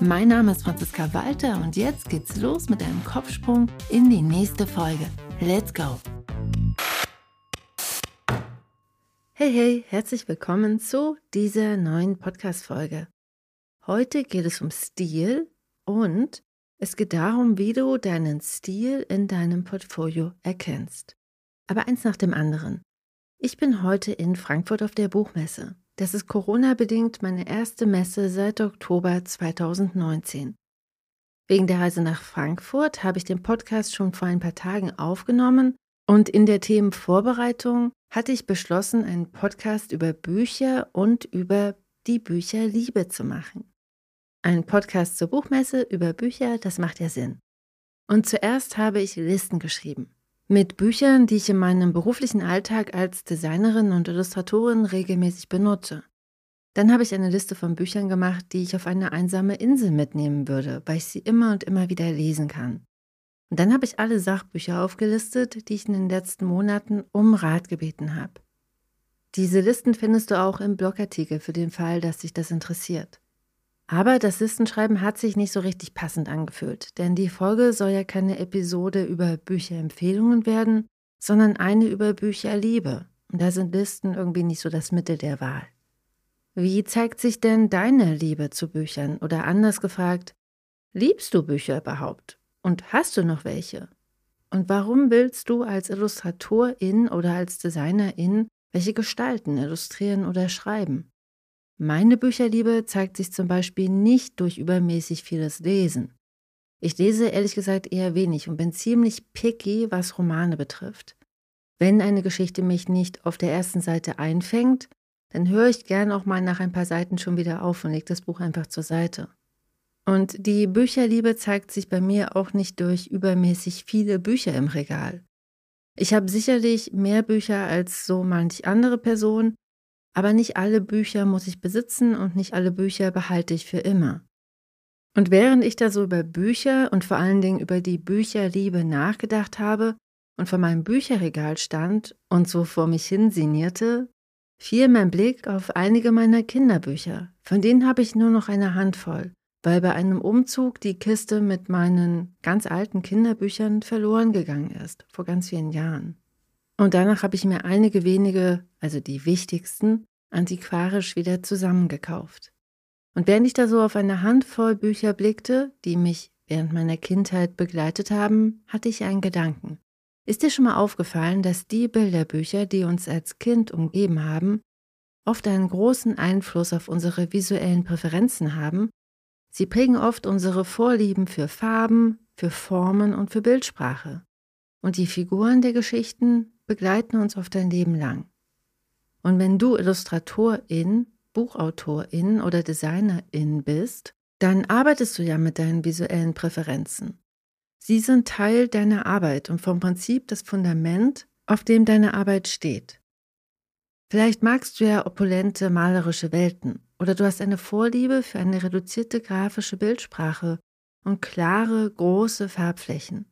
Mein Name ist Franziska Walter und jetzt geht's los mit einem Kopfsprung in die nächste Folge. Let's go! Hey, hey, herzlich willkommen zu dieser neuen Podcast-Folge. Heute geht es um Stil und es geht darum, wie du deinen Stil in deinem Portfolio erkennst. Aber eins nach dem anderen. Ich bin heute in Frankfurt auf der Buchmesse. Das ist Corona-bedingt meine erste Messe seit Oktober 2019. Wegen der Reise nach Frankfurt habe ich den Podcast schon vor ein paar Tagen aufgenommen und in der Themenvorbereitung hatte ich beschlossen, einen Podcast über Bücher und über die Bücherliebe zu machen. Ein Podcast zur Buchmesse über Bücher, das macht ja Sinn. Und zuerst habe ich Listen geschrieben. Mit Büchern, die ich in meinem beruflichen Alltag als Designerin und Illustratorin regelmäßig benutze. Dann habe ich eine Liste von Büchern gemacht, die ich auf eine einsame Insel mitnehmen würde, weil ich sie immer und immer wieder lesen kann. Und dann habe ich alle Sachbücher aufgelistet, die ich in den letzten Monaten um Rat gebeten habe. Diese Listen findest du auch im Blogartikel für den Fall, dass dich das interessiert. Aber das Listenschreiben hat sich nicht so richtig passend angefühlt, denn die Folge soll ja keine Episode über Bücherempfehlungen werden, sondern eine über Bücherliebe. Und da sind Listen irgendwie nicht so das Mittel der Wahl. Wie zeigt sich denn deine Liebe zu Büchern? Oder anders gefragt, liebst du Bücher überhaupt? Und hast du noch welche? Und warum willst du als Illustratorin oder als Designerin welche Gestalten illustrieren oder schreiben? Meine Bücherliebe zeigt sich zum Beispiel nicht durch übermäßig vieles Lesen. Ich lese ehrlich gesagt eher wenig und bin ziemlich picky, was Romane betrifft. Wenn eine Geschichte mich nicht auf der ersten Seite einfängt, dann höre ich gern auch mal nach ein paar Seiten schon wieder auf und lege das Buch einfach zur Seite. Und die Bücherliebe zeigt sich bei mir auch nicht durch übermäßig viele Bücher im Regal. Ich habe sicherlich mehr Bücher als so manch andere Person, aber nicht alle Bücher muss ich besitzen und nicht alle Bücher behalte ich für immer. Und während ich da so über Bücher und vor allen Dingen über die Bücherliebe nachgedacht habe und vor meinem Bücherregal stand und so vor mich hin sinnierte, fiel mein Blick auf einige meiner Kinderbücher. Von denen habe ich nur noch eine Handvoll weil bei einem Umzug die Kiste mit meinen ganz alten Kinderbüchern verloren gegangen ist, vor ganz vielen Jahren. Und danach habe ich mir einige wenige, also die wichtigsten, antiquarisch wieder zusammengekauft. Und während ich da so auf eine Handvoll Bücher blickte, die mich während meiner Kindheit begleitet haben, hatte ich einen Gedanken. Ist dir schon mal aufgefallen, dass die Bilderbücher, die uns als Kind umgeben haben, oft einen großen Einfluss auf unsere visuellen Präferenzen haben Sie prägen oft unsere Vorlieben für Farben, für Formen und für Bildsprache. Und die Figuren der Geschichten begleiten uns oft ein Leben lang. Und wenn du Illustratorin, Buchautorin oder Designerin bist, dann arbeitest du ja mit deinen visuellen Präferenzen. Sie sind Teil deiner Arbeit und vom Prinzip das Fundament, auf dem deine Arbeit steht. Vielleicht magst du ja opulente malerische Welten oder du hast eine Vorliebe für eine reduzierte grafische Bildsprache und klare, große Farbflächen.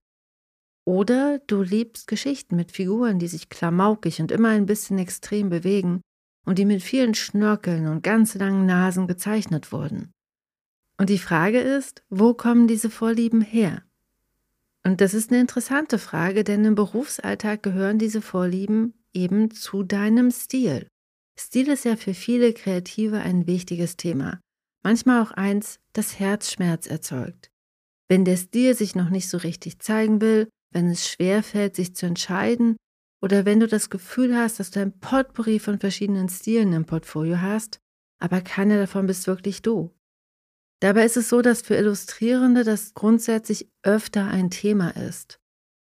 Oder du liebst Geschichten mit Figuren, die sich klamaukig und immer ein bisschen extrem bewegen und die mit vielen Schnörkeln und ganz langen Nasen gezeichnet wurden. Und die Frage ist, wo kommen diese Vorlieben her? Und das ist eine interessante Frage, denn im Berufsalltag gehören diese Vorlieben eben zu deinem Stil. Stil ist ja für viele Kreative ein wichtiges Thema, manchmal auch eins, das Herzschmerz erzeugt. Wenn der Stil sich noch nicht so richtig zeigen will, wenn es schwer fällt, sich zu entscheiden, oder wenn du das Gefühl hast, dass du ein Potpourri von verschiedenen Stilen im Portfolio hast, aber keiner davon bist wirklich du. Dabei ist es so, dass für Illustrierende das grundsätzlich öfter ein Thema ist.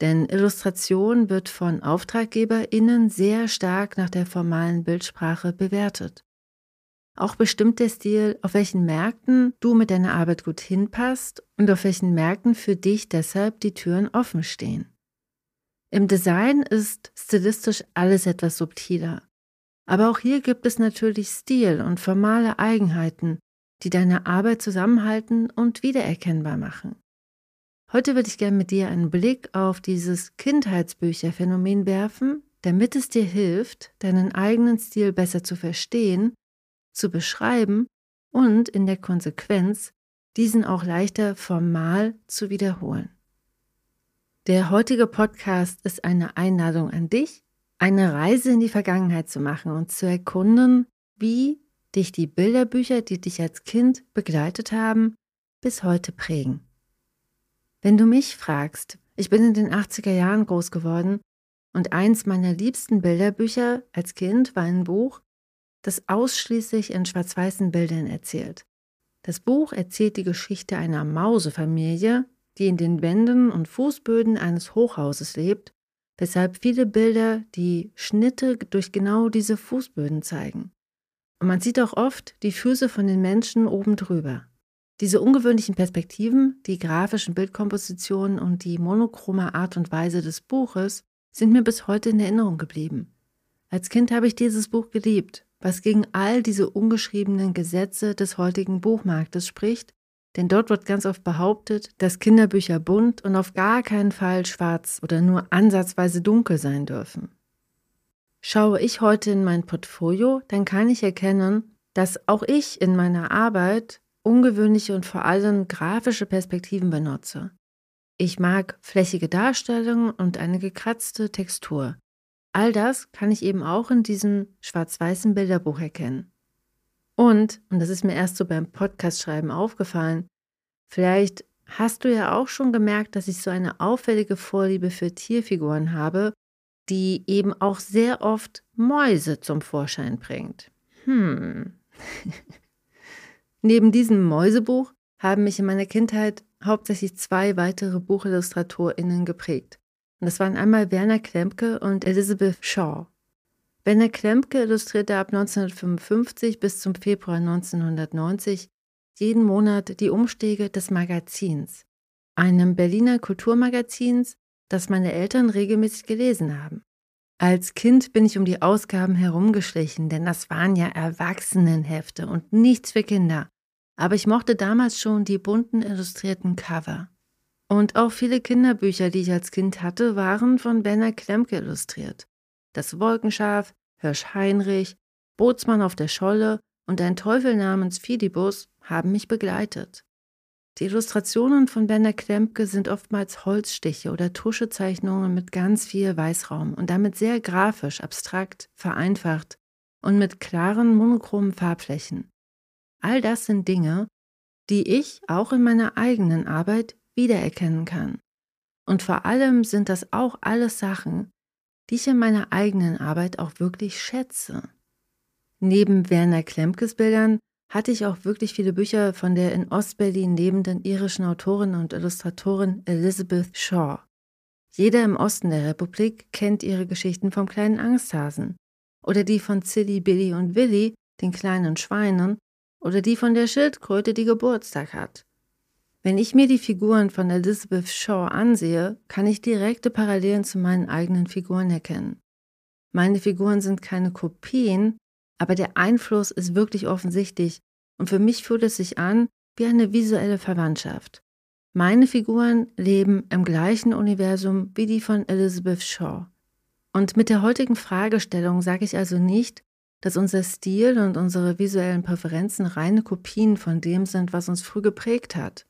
Denn Illustration wird von AuftraggeberInnen sehr stark nach der formalen Bildsprache bewertet. Auch bestimmt der Stil, auf welchen Märkten du mit deiner Arbeit gut hinpasst und auf welchen Märkten für dich deshalb die Türen offen stehen. Im Design ist stilistisch alles etwas subtiler. Aber auch hier gibt es natürlich Stil und formale Eigenheiten, die deine Arbeit zusammenhalten und wiedererkennbar machen. Heute würde ich gerne mit dir einen Blick auf dieses Kindheitsbücherphänomen werfen, damit es dir hilft, deinen eigenen Stil besser zu verstehen, zu beschreiben und in der Konsequenz diesen auch leichter formal zu wiederholen. Der heutige Podcast ist eine Einladung an dich, eine Reise in die Vergangenheit zu machen und zu erkunden, wie dich die Bilderbücher, die dich als Kind begleitet haben, bis heute prägen. Wenn du mich fragst, ich bin in den 80er Jahren groß geworden und eins meiner liebsten Bilderbücher als Kind war ein Buch, das ausschließlich in schwarz-weißen Bildern erzählt. Das Buch erzählt die Geschichte einer Mausefamilie, die in den Wänden und Fußböden eines Hochhauses lebt, weshalb viele Bilder die Schnitte durch genau diese Fußböden zeigen. Und man sieht auch oft die Füße von den Menschen oben drüber. Diese ungewöhnlichen Perspektiven, die grafischen Bildkompositionen und die monochrome Art und Weise des Buches sind mir bis heute in Erinnerung geblieben. Als Kind habe ich dieses Buch geliebt, was gegen all diese ungeschriebenen Gesetze des heutigen Buchmarktes spricht, denn dort wird ganz oft behauptet, dass Kinderbücher bunt und auf gar keinen Fall schwarz oder nur ansatzweise dunkel sein dürfen. Schaue ich heute in mein Portfolio, dann kann ich erkennen, dass auch ich in meiner Arbeit ungewöhnliche und vor allem grafische Perspektiven benutze. Ich mag flächige Darstellungen und eine gekratzte Textur. All das kann ich eben auch in diesem schwarz-weißen Bilderbuch erkennen. Und, und das ist mir erst so beim Podcast-Schreiben aufgefallen, vielleicht hast du ja auch schon gemerkt, dass ich so eine auffällige Vorliebe für Tierfiguren habe die eben auch sehr oft Mäuse zum Vorschein bringt. Hm. Neben diesem Mäusebuch haben mich in meiner Kindheit hauptsächlich zwei weitere BuchillustratorInnen geprägt. Und das waren einmal Werner Klempke und Elizabeth Shaw. Werner Klempke illustrierte ab 1955 bis zum Februar 1990 jeden Monat die Umstege des Magazins, einem Berliner Kulturmagazins, das meine Eltern regelmäßig gelesen haben. Als Kind bin ich um die Ausgaben herumgeschlichen, denn das waren ja Erwachsenenhefte und nichts für Kinder. Aber ich mochte damals schon die bunten illustrierten Cover. Und auch viele Kinderbücher, die ich als Kind hatte, waren von Benner Klemke illustriert. Das Wolkenschaf, Hirsch Heinrich, Bootsmann auf der Scholle und ein Teufel namens Fidibus haben mich begleitet. Die Illustrationen von Werner Klempke sind oftmals Holzstiche oder Tuschezeichnungen mit ganz viel Weißraum und damit sehr grafisch, abstrakt, vereinfacht und mit klaren, monochromen Farbflächen. All das sind Dinge, die ich auch in meiner eigenen Arbeit wiedererkennen kann. Und vor allem sind das auch alles Sachen, die ich in meiner eigenen Arbeit auch wirklich schätze. Neben Werner Klemkes Bildern hatte ich auch wirklich viele Bücher von der in Ostberlin lebenden irischen Autorin und Illustratorin Elizabeth Shaw. Jeder im Osten der Republik kennt ihre Geschichten vom kleinen Angsthasen oder die von Silly, Billy und Willy, den kleinen Schweinen, oder die von der Schildkröte, die Geburtstag hat. Wenn ich mir die Figuren von Elizabeth Shaw ansehe, kann ich direkte Parallelen zu meinen eigenen Figuren erkennen. Meine Figuren sind keine Kopien, aber der Einfluss ist wirklich offensichtlich und für mich fühlt es sich an wie eine visuelle Verwandtschaft. Meine Figuren leben im gleichen Universum wie die von Elizabeth Shaw. Und mit der heutigen Fragestellung sage ich also nicht, dass unser Stil und unsere visuellen Präferenzen reine Kopien von dem sind, was uns früh geprägt hat.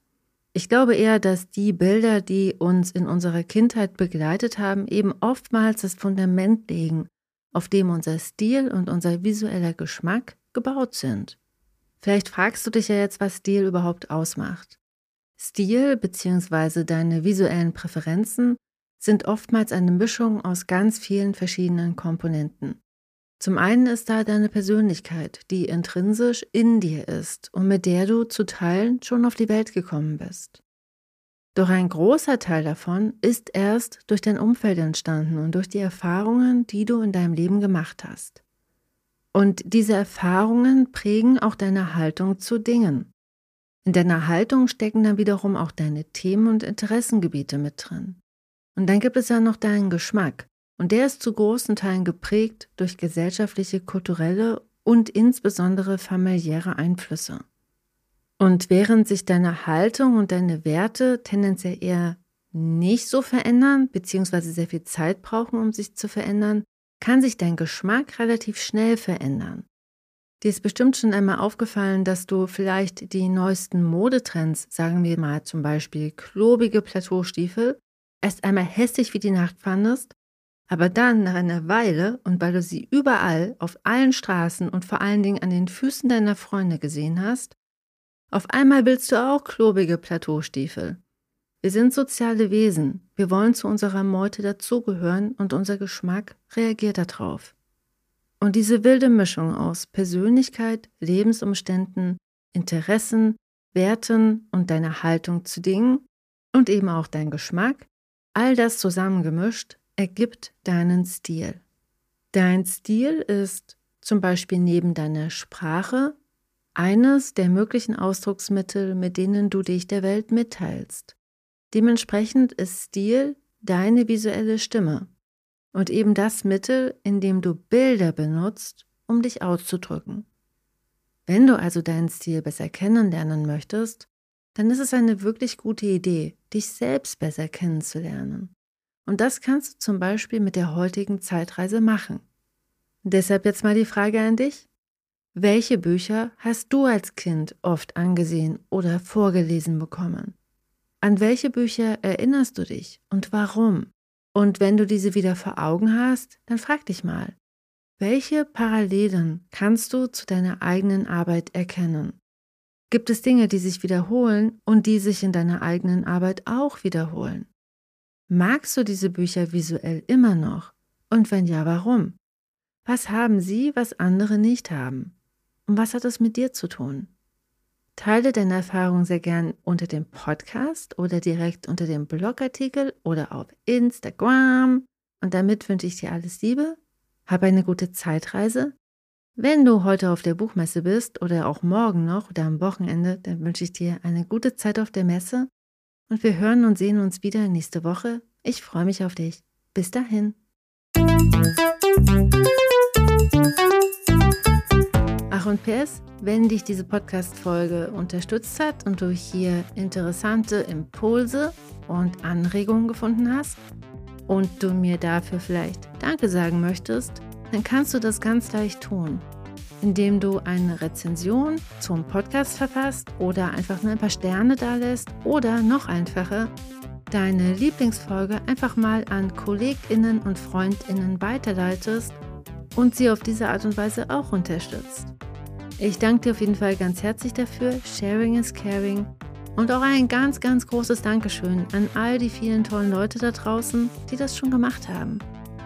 Ich glaube eher, dass die Bilder, die uns in unserer Kindheit begleitet haben, eben oftmals das Fundament legen auf dem unser Stil und unser visueller Geschmack gebaut sind. Vielleicht fragst du dich ja jetzt, was Stil überhaupt ausmacht. Stil bzw. deine visuellen Präferenzen sind oftmals eine Mischung aus ganz vielen verschiedenen Komponenten. Zum einen ist da deine Persönlichkeit, die intrinsisch in dir ist und mit der du zu Teilen schon auf die Welt gekommen bist. Doch ein großer Teil davon ist erst durch dein Umfeld entstanden und durch die Erfahrungen, die du in deinem Leben gemacht hast. Und diese Erfahrungen prägen auch deine Haltung zu Dingen. In deiner Haltung stecken dann wiederum auch deine Themen und Interessengebiete mit drin. Und dann gibt es ja noch deinen Geschmack. Und der ist zu großen Teilen geprägt durch gesellschaftliche, kulturelle und insbesondere familiäre Einflüsse. Und während sich deine Haltung und deine Werte tendenziell eher nicht so verändern, beziehungsweise sehr viel Zeit brauchen, um sich zu verändern, kann sich dein Geschmack relativ schnell verändern. Dir ist bestimmt schon einmal aufgefallen, dass du vielleicht die neuesten Modetrends, sagen wir mal zum Beispiel klobige Plateaustiefel, erst einmal hässlich wie die Nacht fandest, aber dann nach einer Weile und weil du sie überall, auf allen Straßen und vor allen Dingen an den Füßen deiner Freunde gesehen hast, auf einmal willst du auch klobige Plateaustiefel. Wir sind soziale Wesen, wir wollen zu unserer Meute dazugehören und unser Geschmack reagiert darauf. Und diese wilde Mischung aus Persönlichkeit, Lebensumständen, Interessen, Werten und deiner Haltung zu Dingen und eben auch dein Geschmack, all das zusammengemischt ergibt deinen Stil. Dein Stil ist zum Beispiel neben deiner Sprache eines der möglichen Ausdrucksmittel, mit denen du dich der Welt mitteilst. Dementsprechend ist Stil deine visuelle Stimme und eben das Mittel, in dem du Bilder benutzt, um dich auszudrücken. Wenn du also deinen Stil besser kennenlernen möchtest, dann ist es eine wirklich gute Idee, dich selbst besser kennenzulernen. Und das kannst du zum Beispiel mit der heutigen Zeitreise machen. Deshalb jetzt mal die Frage an dich. Welche Bücher hast du als Kind oft angesehen oder vorgelesen bekommen? An welche Bücher erinnerst du dich und warum? Und wenn du diese wieder vor Augen hast, dann frag dich mal, welche Parallelen kannst du zu deiner eigenen Arbeit erkennen? Gibt es Dinge, die sich wiederholen und die sich in deiner eigenen Arbeit auch wiederholen? Magst du diese Bücher visuell immer noch? Und wenn ja, warum? Was haben sie, was andere nicht haben? Und was hat es mit dir zu tun? Teile deine Erfahrung sehr gern unter dem Podcast oder direkt unter dem Blogartikel oder auf Instagram. Und damit wünsche ich dir alles Liebe. Hab eine gute Zeitreise. Wenn du heute auf der Buchmesse bist oder auch morgen noch oder am Wochenende, dann wünsche ich dir eine gute Zeit auf der Messe und wir hören und sehen uns wieder nächste Woche. Ich freue mich auf dich. Bis dahin. Ach und PS, wenn dich diese Podcast-Folge unterstützt hat und du hier interessante Impulse und Anregungen gefunden hast und du mir dafür vielleicht Danke sagen möchtest, dann kannst du das ganz leicht tun indem du eine Rezension zum Podcast verfasst oder einfach nur ein paar Sterne da lässt oder noch einfacher, deine Lieblingsfolge einfach mal an KollegInnen und FreundInnen weiterleitest und sie auf diese Art und Weise auch unterstützt. Ich danke dir auf jeden Fall ganz herzlich dafür. Sharing is caring. Und auch ein ganz, ganz großes Dankeschön an all die vielen tollen Leute da draußen, die das schon gemacht haben.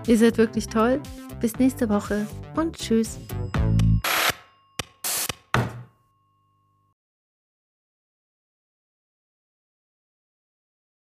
Ihr seid wirklich toll. Bis nächste Woche und tschüss.